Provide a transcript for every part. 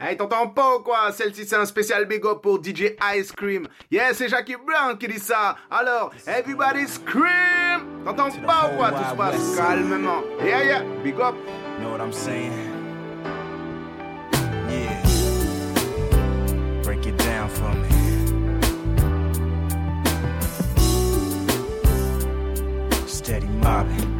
Hey, t'entends pas ou quoi? Celle-ci, c'est un spécial big up pour DJ Ice Cream. Yeah, c'est Jackie Brown qui dit ça. Alors, everybody scream T'entends pas ou quoi? Tout se passe calmement. Yeah, yeah, big up. Know what I'm saying? Yeah. Break it down for me. Steady mobbing.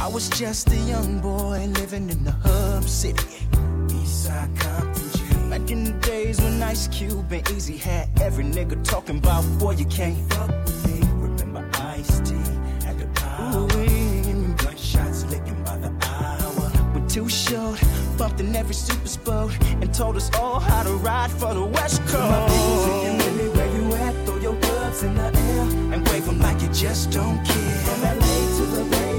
I was just a young boy living in the hub city. Eastside Compton G. Back in the days when Ice Cube and Eazy had every nigga talking about, boy, you can't fuck with me. Remember Ice T had the power. Ooh, gunshots licking by the hour. We're too short, bumped in every super sport, and told us all how to ride for the West Coast. My people singing, Millie, where you at? Throw your gloves in the air and wave them like you just don't care. From LA to the Bay,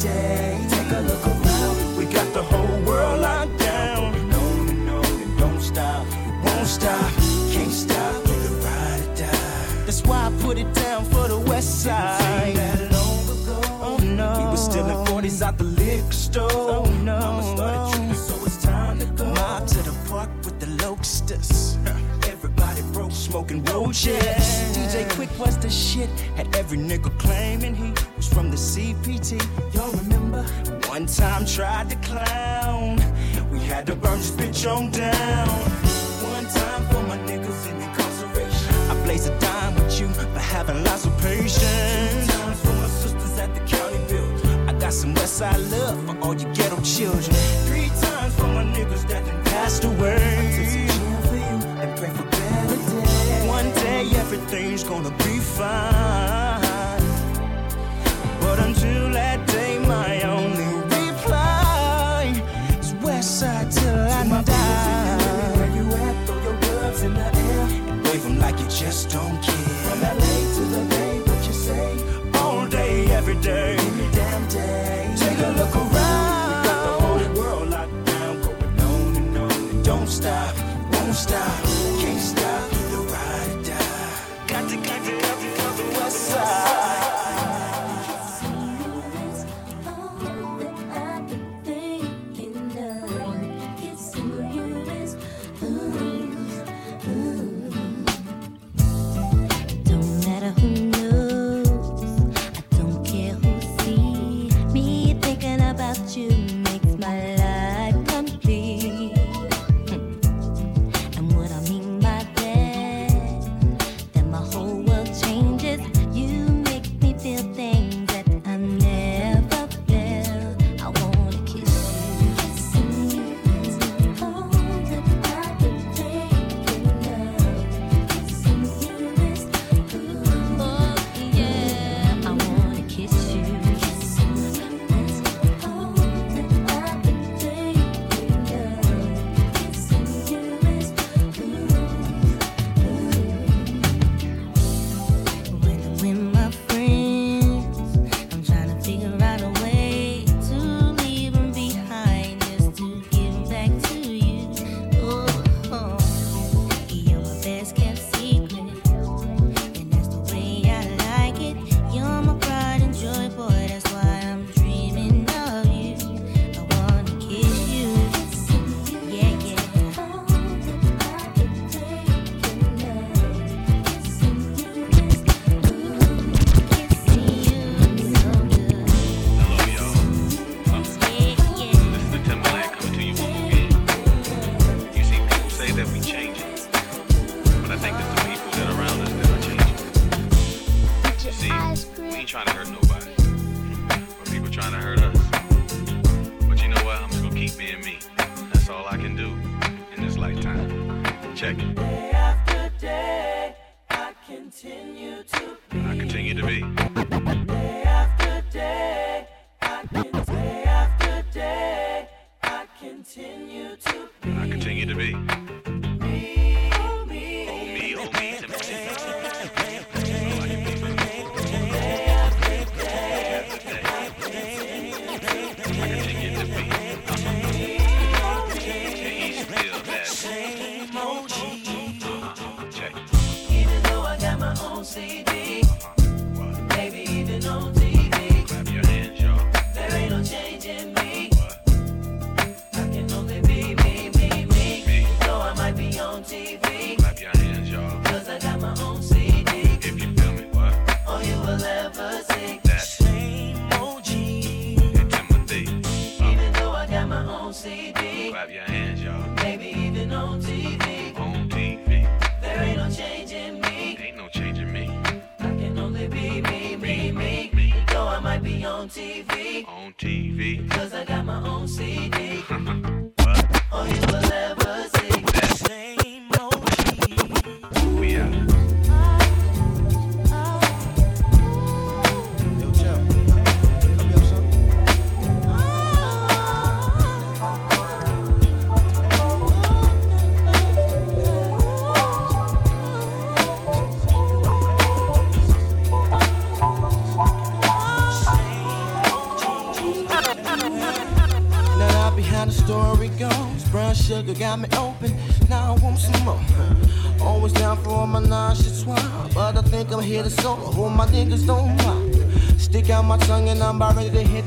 day. Take a look around, we got the whole world locked down. And on and on and don't stop, it won't stop, can't stop, ride or die. That's why I put it down for the West Side. That long ago, oh no, we was stealing 40s out the liquor store. Oh no, Mama started smoking road roaches. DJ Quik was the shit. Had every nigga claiming he was from the CPT. Y'all remember? One time tried to clown. We had to burn this bitch on down. One time for my niggas in incarceration. I blaze a dime with you for having lots of patience. Two times for my sisters at the county build. I got some Westside love for all you ghetto children. Three times for my niggas that done passed away. Day everything's gonna be fine. But until that day, my only reply is Westside till I die. Where you at? Throw your gloves in the air and wave 'em like you just don't care. From LA to the Bay, what you say? All day, every day, any damn day. Take a look around. We got the whole world locked down, going on and on and don't stop, won't stop, can't stop,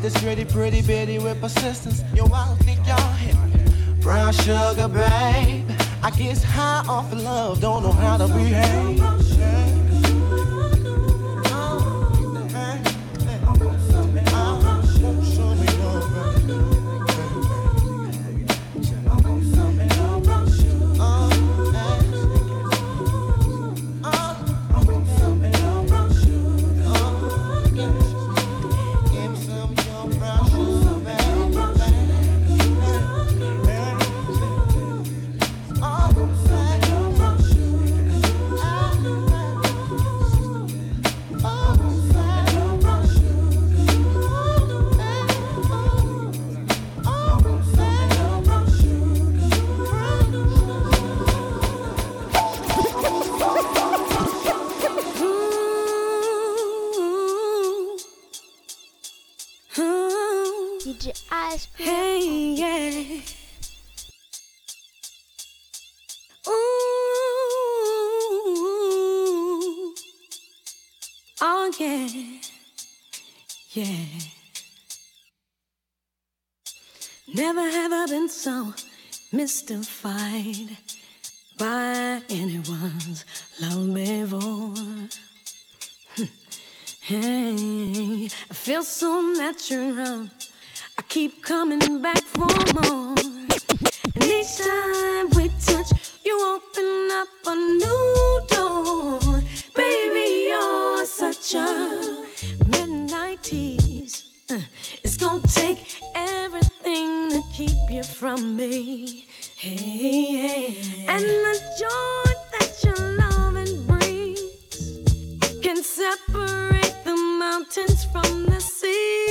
this pretty, pretty bitty with persistence. Yo, I don't think y'all hit Brown sugar, babe. I guess high off of love, don't know how to behave. Yeah. Never have I been so mystified by anyone's love before. hey, I feel so natural. I keep coming back for more. And each time we touch, you open up a new door. Baby, you're such a cheese. Uh, it's gonna take everything to keep you from me. Hey, hey And the joy that your loving brings can separate the mountains from the sea.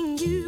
loving you.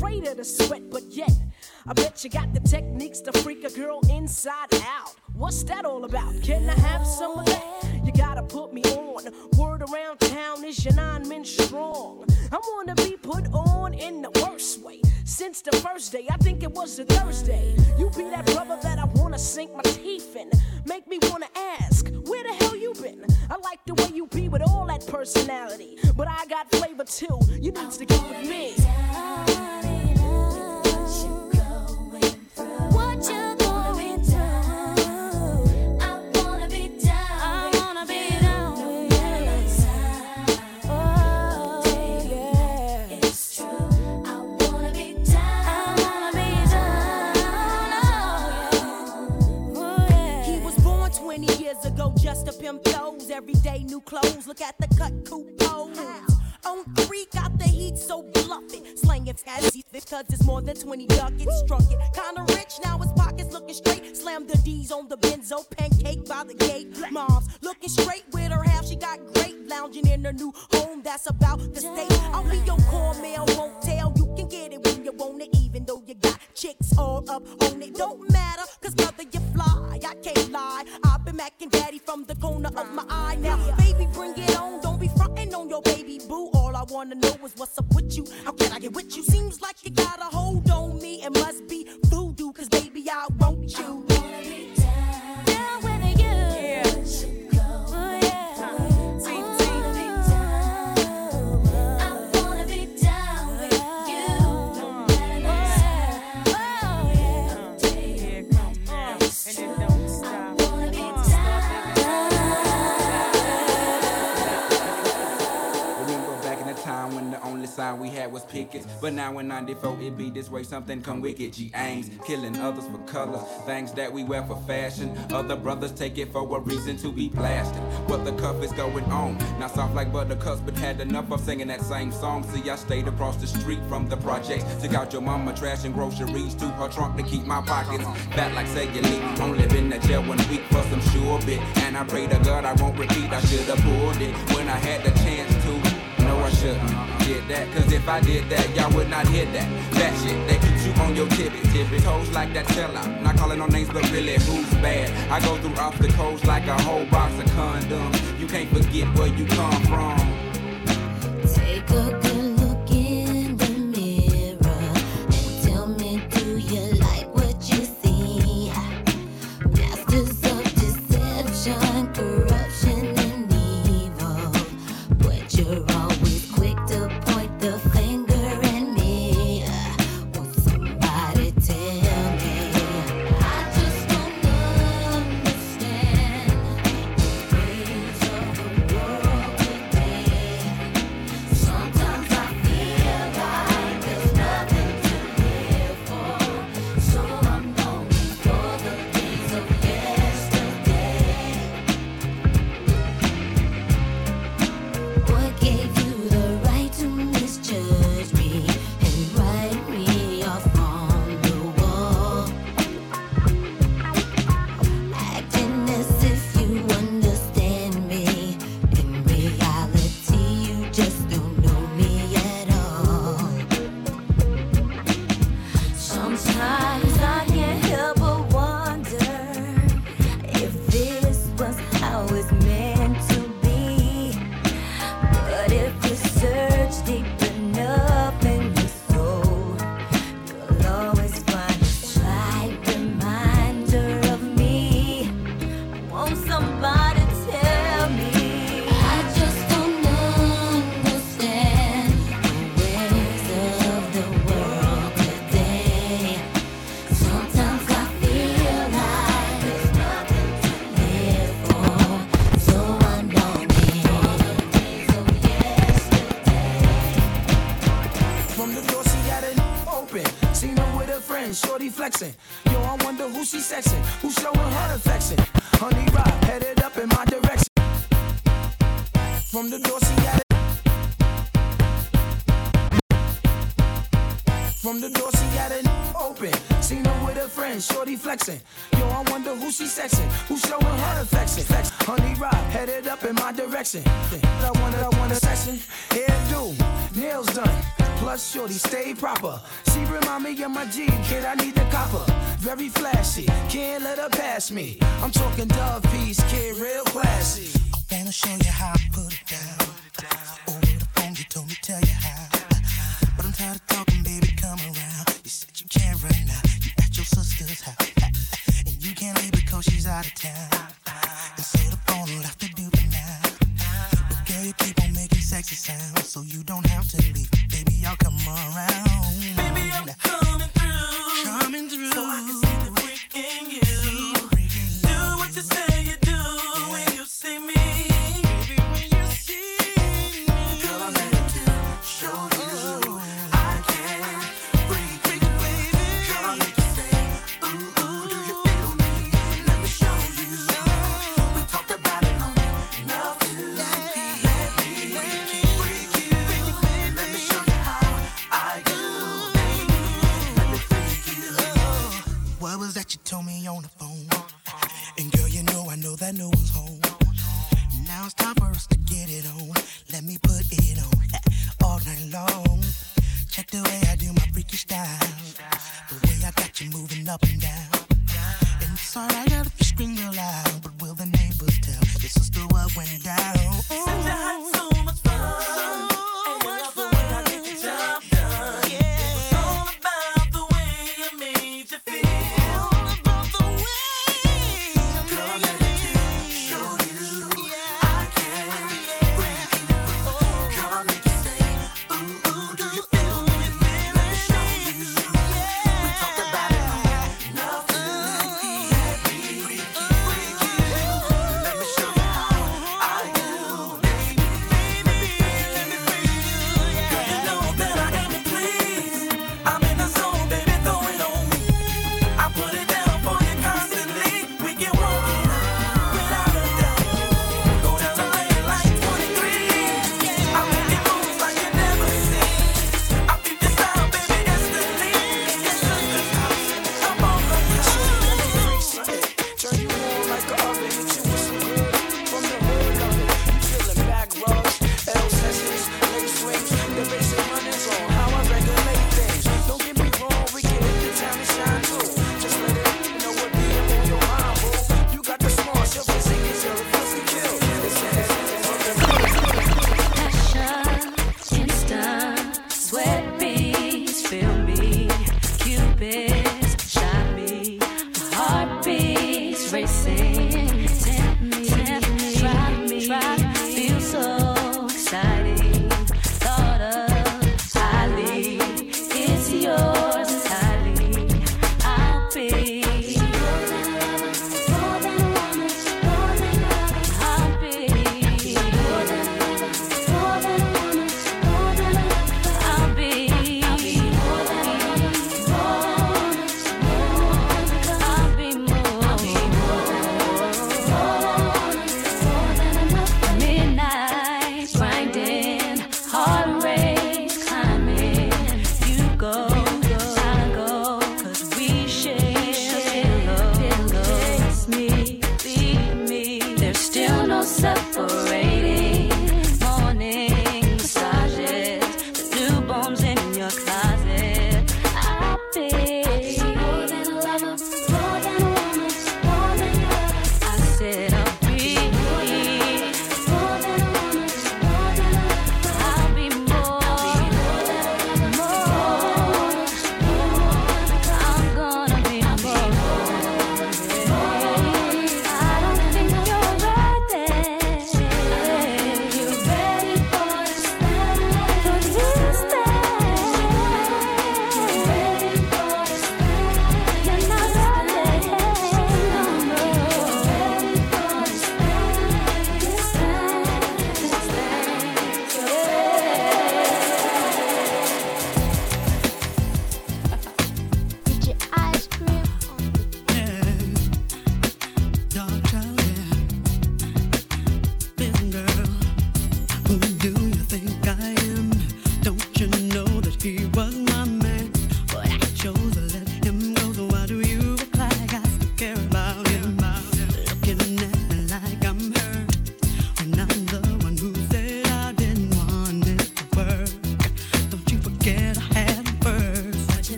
Afraid of the sweat, but yet. I bet you got the techniques to freak a girl inside out. What's that all about? Can I have some of that? You gotta put me on. Word around town is your nine men strong. I wanna be put on in the worst way. Since the first day, I think it was a Thursday. You be that brother that I wanna sink my teeth in. Make me wanna ask, where the hell you been? I like the way you be with all that personality. But I got flavor too. You need to get with me. What you Every day new clothes. Look at the cut coupons. On three, got the heat so bluffing. Slanging fancy because it's more than 20 ducats. Struck it. Kinda rich, now his pockets looking straight. Slam the D's on the benzo. Pancake by the gate. Mom's looking straight with her half. She got great. Lounging in her new home. That's about the state. I'll be your core mail. Won't tell. You can get it when you want it, even though you got chicks all up on it. Don't matter, cause mother, you fly. I can't lie. I've been macking daddy from the corner of my eye. Now, baby, bring it on. Don't be frontin' on your baby boo. All I wanna know is what's up with you. How can I get with you? Seems like you got a hold on me. It must be voodoo, cause baby, I want you. Sign we had was pickets. But now in 94 it be this way, something come wicked. G aims, killing others for colors. Things that we wear for fashion. Other brothers take it for a reason to be blasted. What the cuff is going on? Not soft like buttercups, but had enough of singing that same song. See, I stayed across the street from the projects. Took out your mama trash and groceries to her trunk to keep my pockets fat like cellulite. Only been to jail one week for some sure bit. And I pray to God I won't repeat. I should have pulled it when I had the chance to. Shouldn't that. Cause if I did that, y'all would not hear that. That shit that keeps you on your tippy tippy toes like that sellout. Not calling no names, but really who's bad? I go through off the coast like a whole box of condoms. You can't forget where you come from. Take a flexing. Yo, I wonder who she sexing, who showing her affection. Honey rock, headed up in my direction. From the door, she got it. From the door, she got it open. Seen her with her friends, shorty flexing. Yo, I wonder who she sexing, who showing her affection. Flex, honey rock, headed up in my direction. I want it, I want a session. Hairdo, nails done. Plus, shorty stay proper. She remind me of my G, kid. I need the copper. Very flashy, can't let her pass me. I'm talking dove piece, kid, real classy. I wanna show you how I put it down. Over the phone, you told me tell you how. But I'm tired of talking, baby, come around. You said you can't right now. You at your sister's house. And you can't leave because she's out of town. And so the phone will have to do for now. But girl, you keep on making sexy sounds. So you don't have to leave. Baby, I'll come around. Baby, I'm coming through. Coming through. So I can see the freak in you. Do what you say on the phone? And girl, you know I know that no one's home. Now it's time for us to get it on. Let me put it on all night long. Check the way I do my freaky style. The way I got you moving up and down. And it's alright if you scream real loud, but will the neighbors tell your sister what went down? Since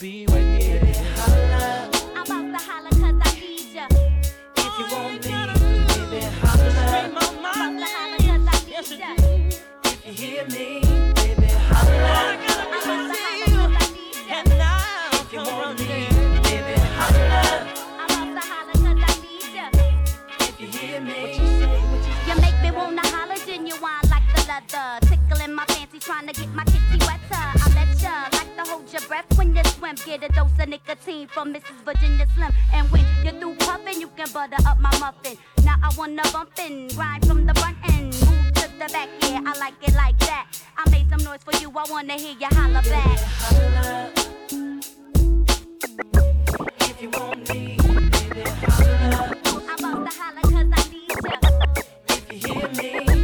be with you. Holla. I'm about to holla cause I need ya. If you want me, baby, holla. I'm about to holla cause I need ya. If you hear me, baby, holla. I'm to I need ya. If you want me, baby. I'm to I need ya. You make me wanna genuine like the leather. Tickling my fancy, trying to get my kitty wetter breath when you swim. Get a dose of nicotine from Mrs. Virginia Slim. And when you're through puffin', you can butter up my muffin. Now I wanna bump in, grind from the front end, move to the back. Yeah, I like it like that. I made some noise for you, I wanna hear you holler back. Holler. If you want me, baby, holler. I'm about to holler cause I need you. If you hear me.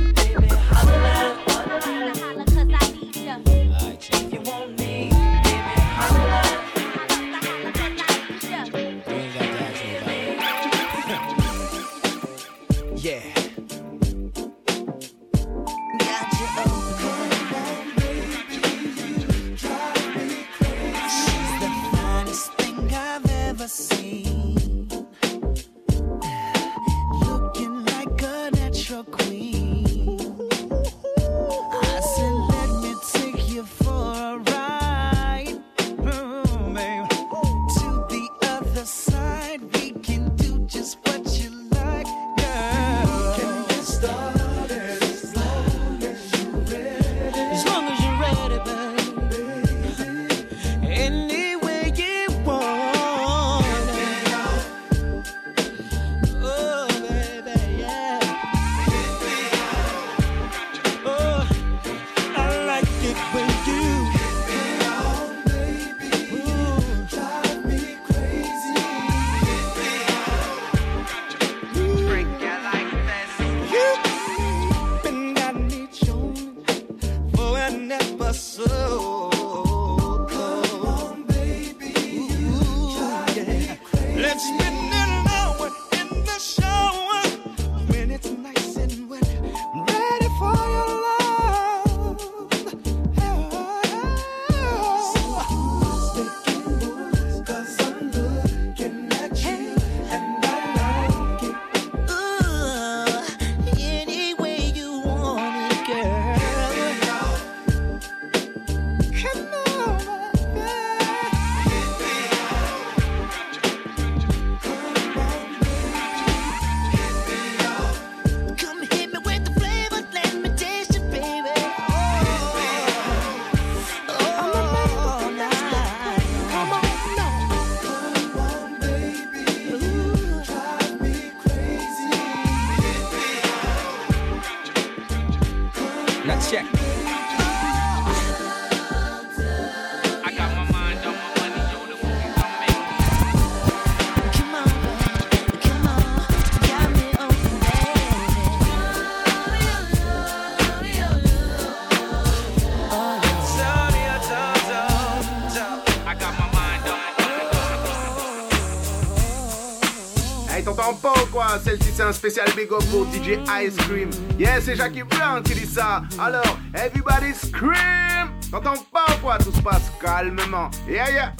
un spécial big up pour DJ Ice Cream. Yeah, c'est Jackie Blanc qui dit ça. Alors, everybody scream! T'entends pas quoi, tout se passe calmement. Yeah, yeah!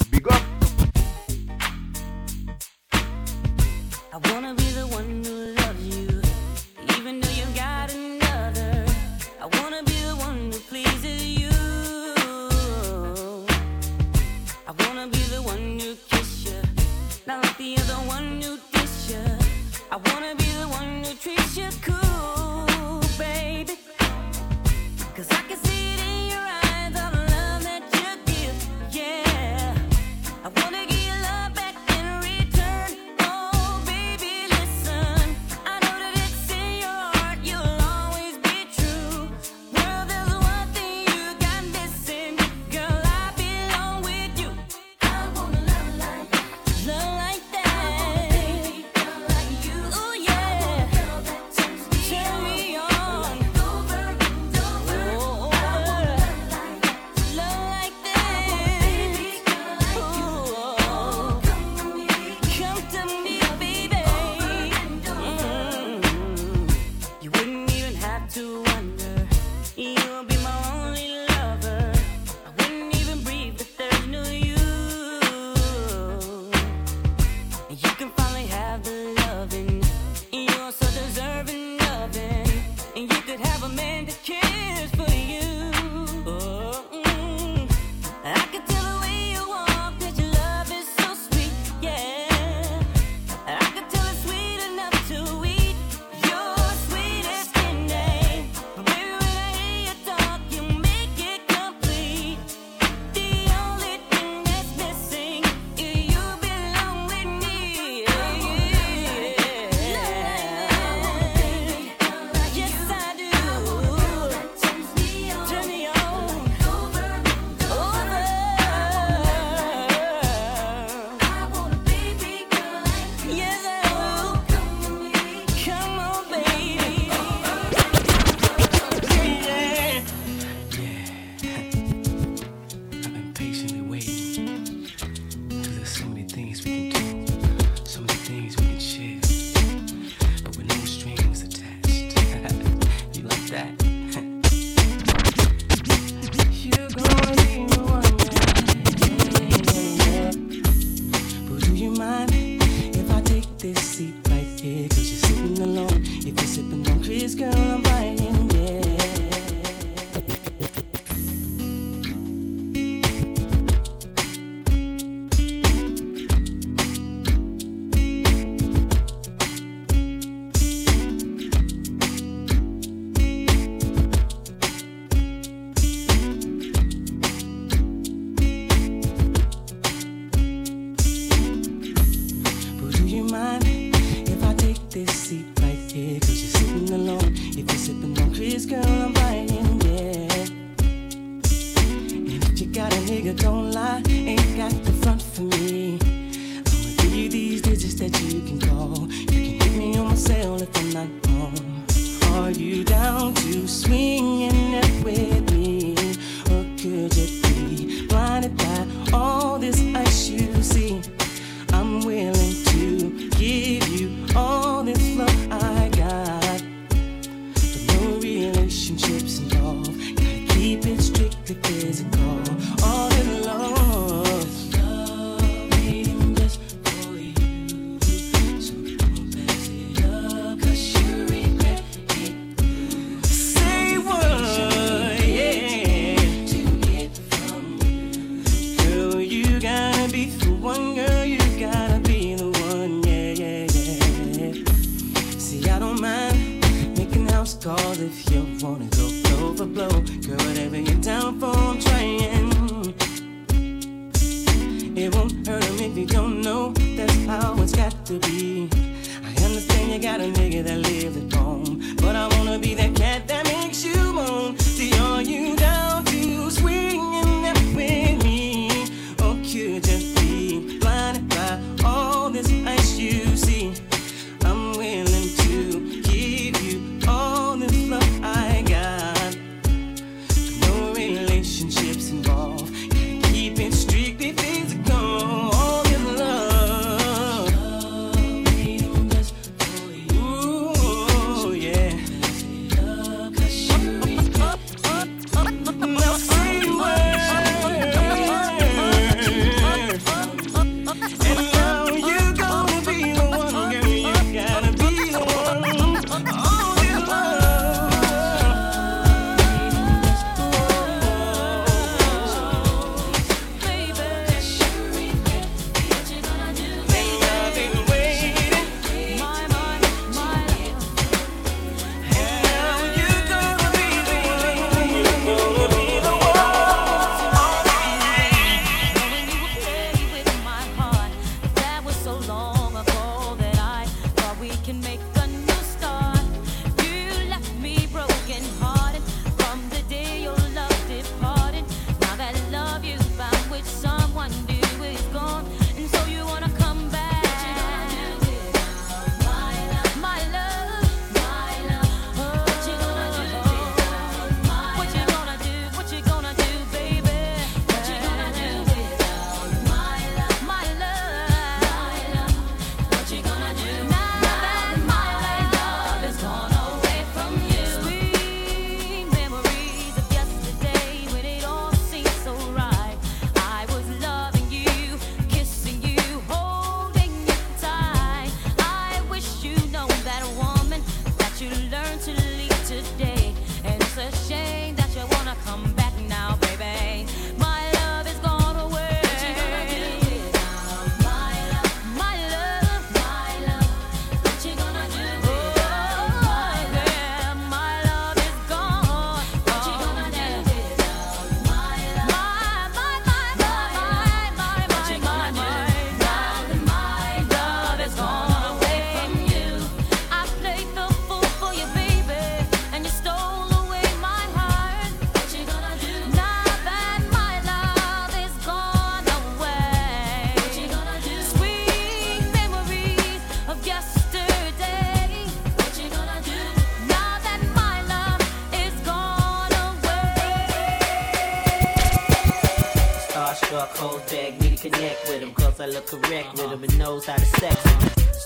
correct with him and knows how to sex him.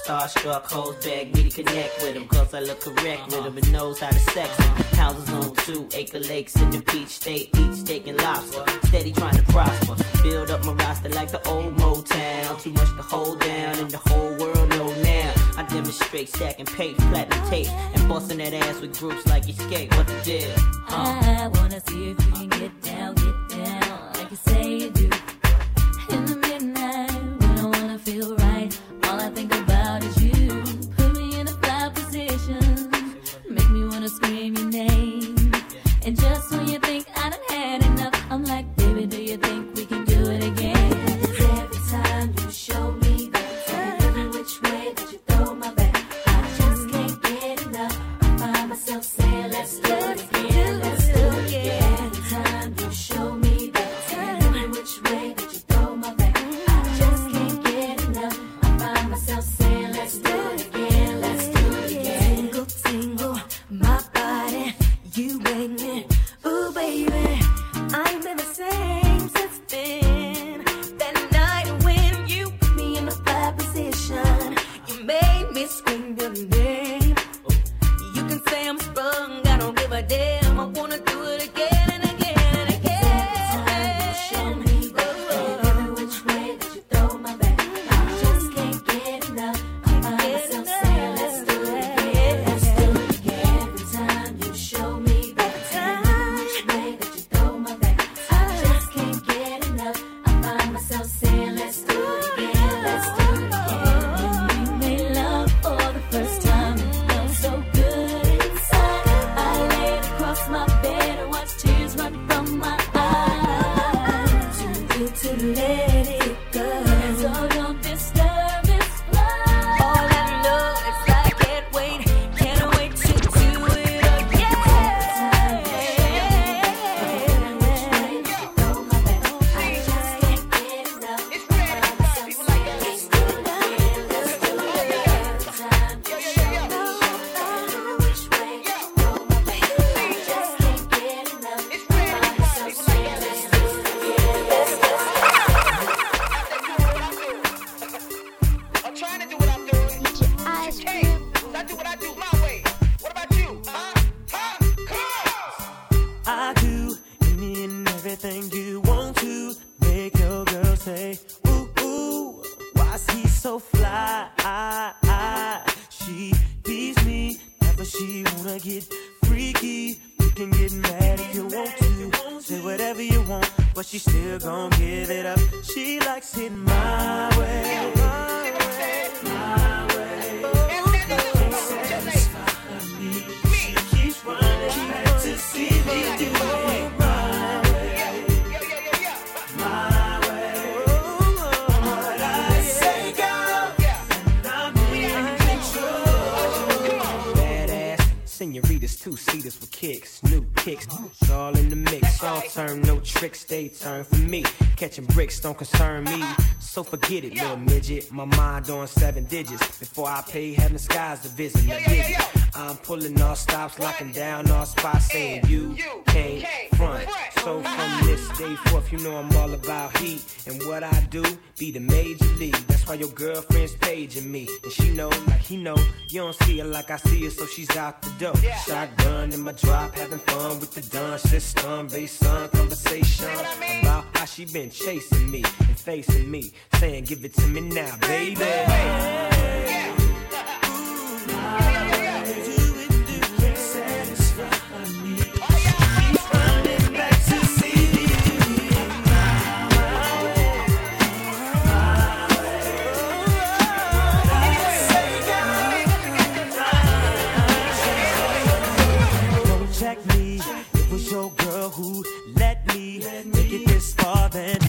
Starstruck hoes beg me to connect with him, cause I look correct with him and knows how to sex him. Houses on two acre lakes in the beach state, each steak and lobster. Steady trying to prosper, build up my roster like the old Motown. Too much to hold down, and the whole world know now. I demonstrate stacking page, platinum tape, and busting that ass with groups like Xscape. What the deal? Huh? I wanna see if you can get down. myself saying, let's do it. senoritas, two seaters with kicks, new kicks. It's all in the mix, all turn, no tricks, they turn for me. Catching bricks don't concern me, so forget it, little midget. My mind on seven digits before I pay heaven skies to visit. I'm pulling all stops, locking down all spots, saying you can't front. So from this day forth, you know I'm all about heat. And what I do, be the major league. That's why your girlfriend's paging me. And she know, like he know, you don't see her like I see her, so she's out the door. Shotgun in my drop, having fun with the dun system. Based on conversation about how she been chasing me and facing me, saying, give it to me now, baby. who let me, let me make it this far, then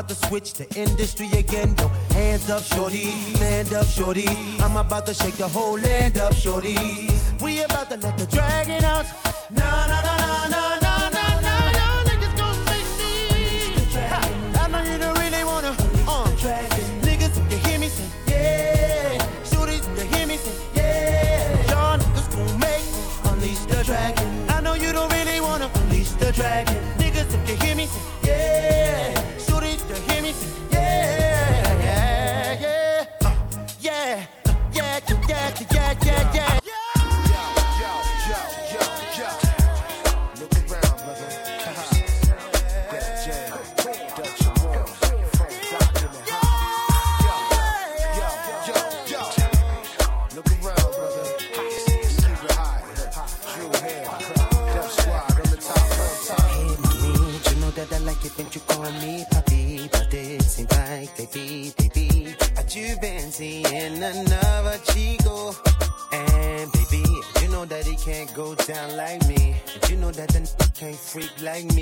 about to switch to industry again. Yo, hands up, shorty, stand up, shorty. I'm about to shake the whole land up, shorty. We about to let the dragon out.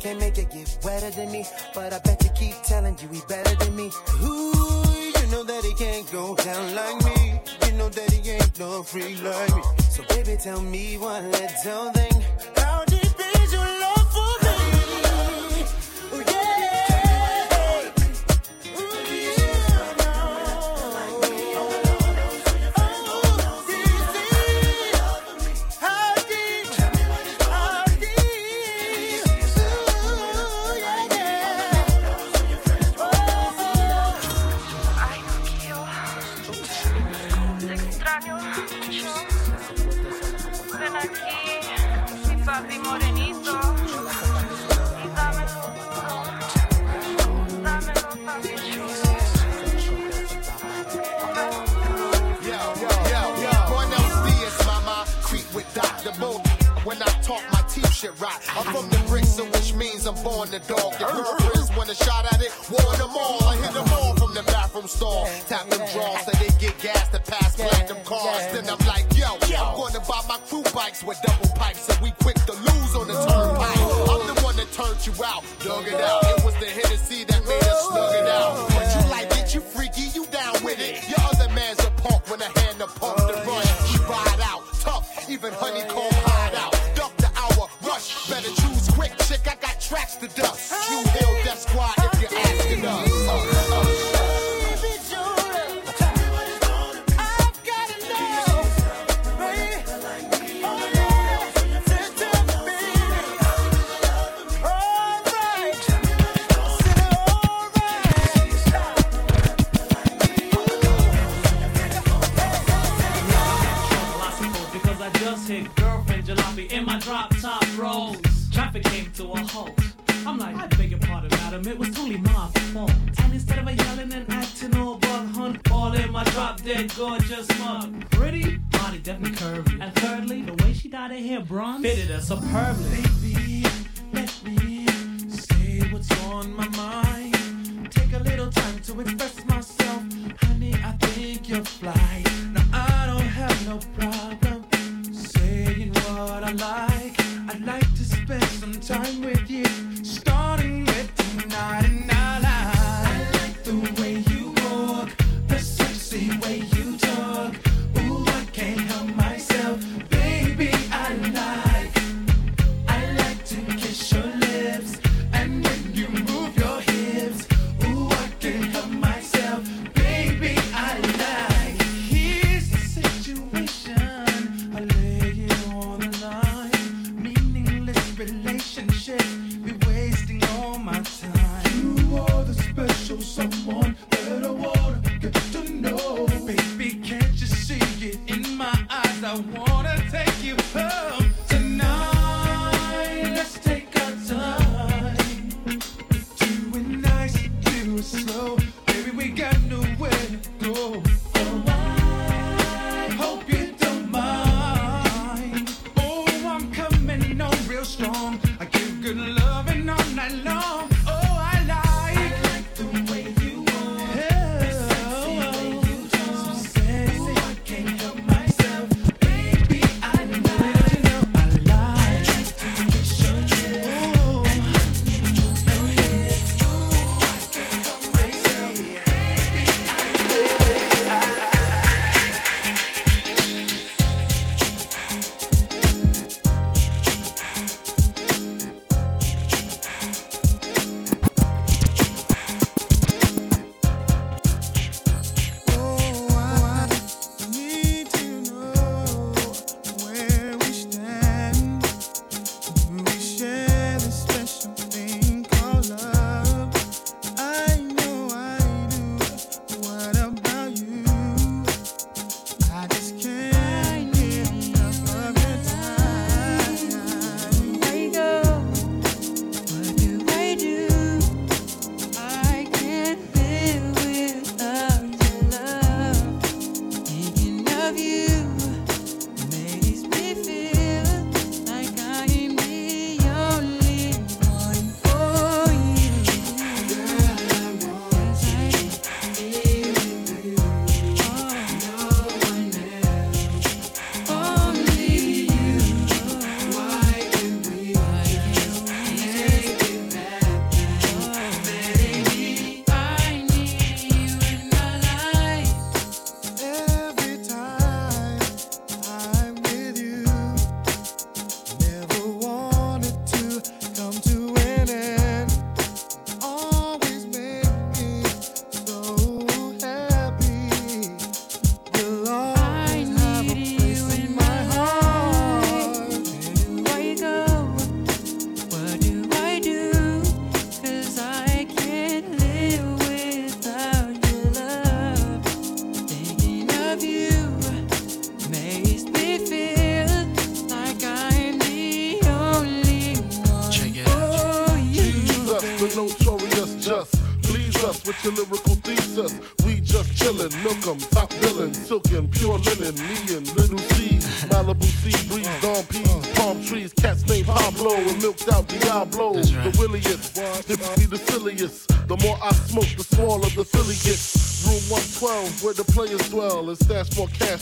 Can't make it get wetter than me, but I bet you keep telling you he better than me. Ooh, you know that he can't go down like me. You know that he ain't no free like me. So baby, tell me one little thing problem, it was totally my fault. And instead of yelling and acting all bug hunt, all in my drop dead gorgeous mug. Pretty, body definitely curvy. And thirdly, the way she dyed her hair bronze fitted her superbly. Baby, let me say what's on my mind.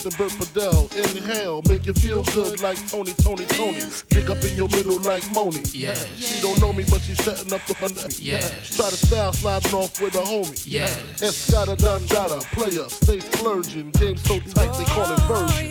and Burpadel. Inhale, make you feel good like Tony, Tony, Tony. Dig up in your middle like Moni. Yeah. She don't know me, but she's setting up the fun. Yeah. Try to style sliding off with a homie. Yeah. Escada, Don Dada, player, stay splurging. Game so tight, they call it version.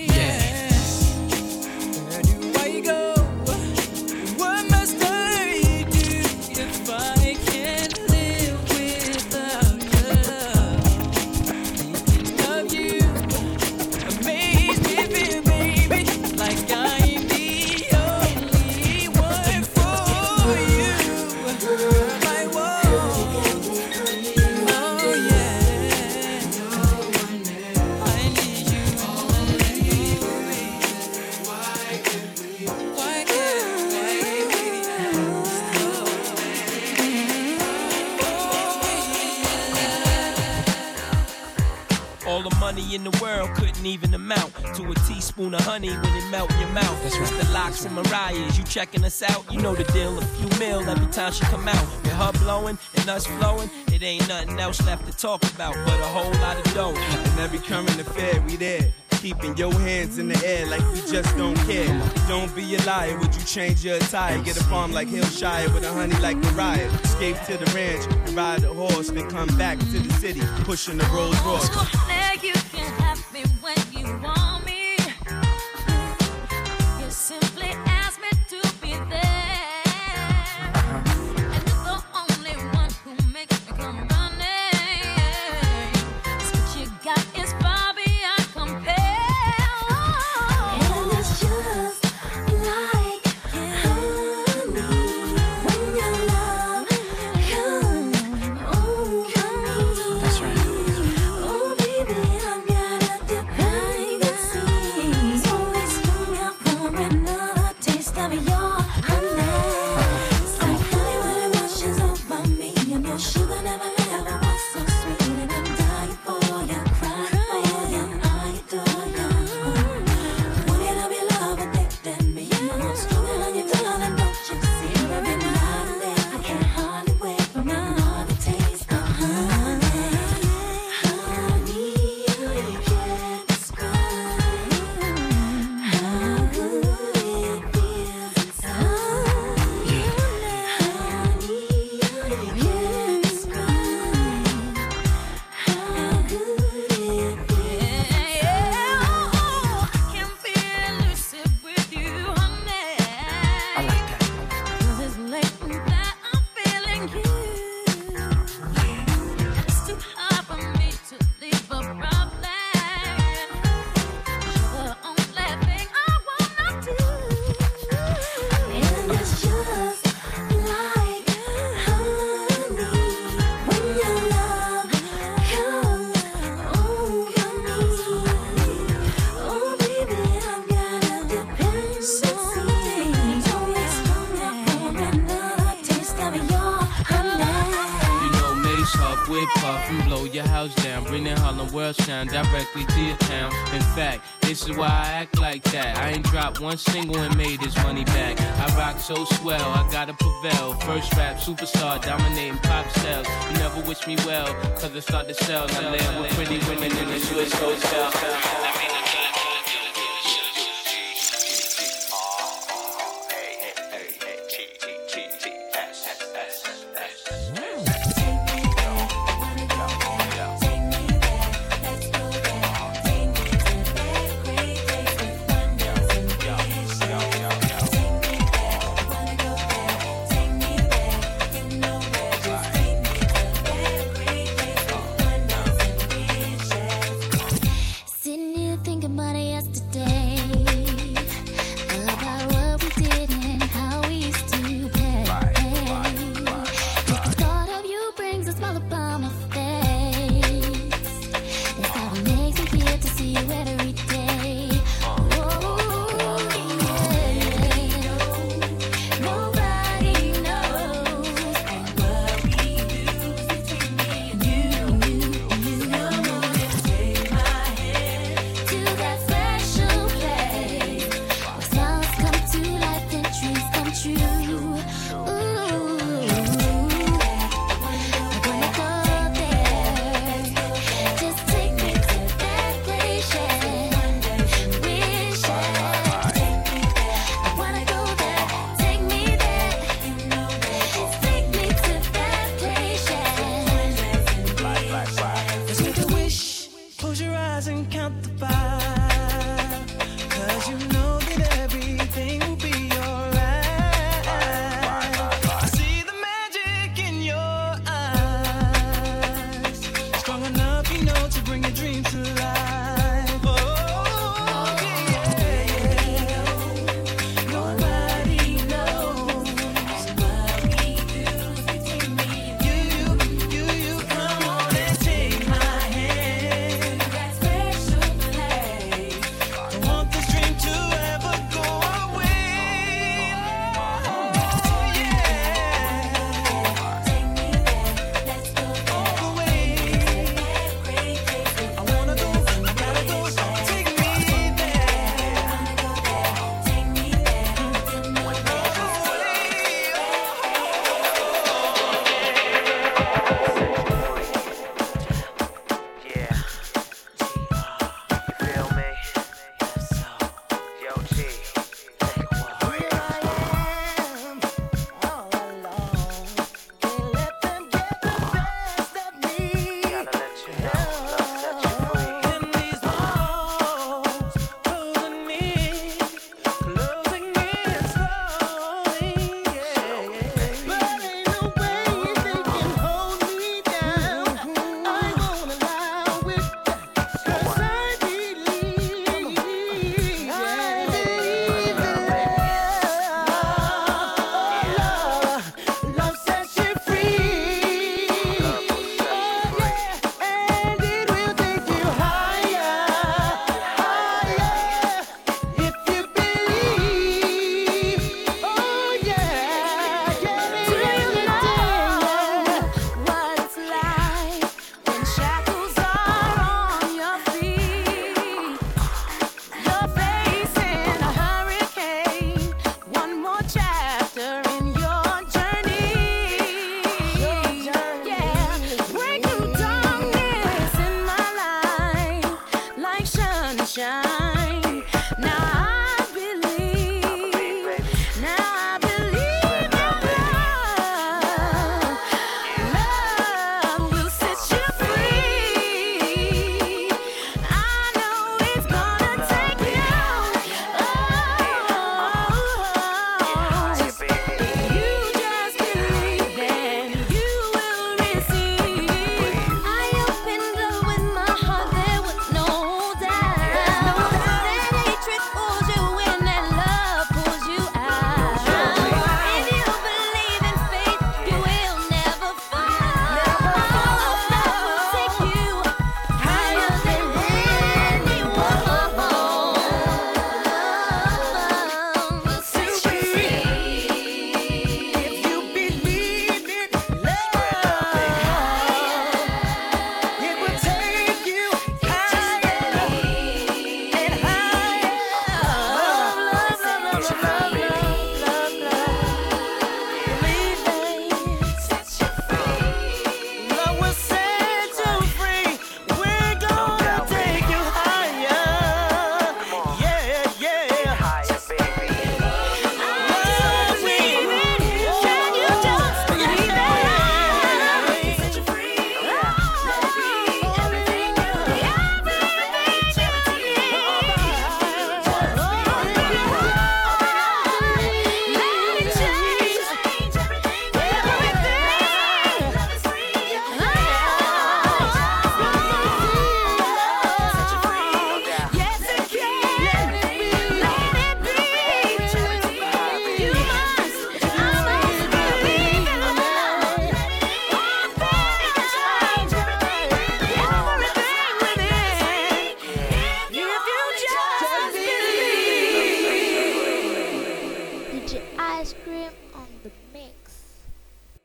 Mariah's. You checking us out, you know the deal. A few mil every time she come out. With her blowing and us flowing, it ain't nothing else left to talk about but a whole lot of dough. And every coming fair, we there. Keeping your hands in the air like we just don't care. Don't be a liar, would you change your attire? Get a farm like Hillshire with a honey like Mariah. Escape to the ranch ride a horse, then come back to the city, pushing the Rolls Royce. superstar, dominating pop sales. You never wish me well, cause I start to sell. I live with pretty women in a Swiss hotel.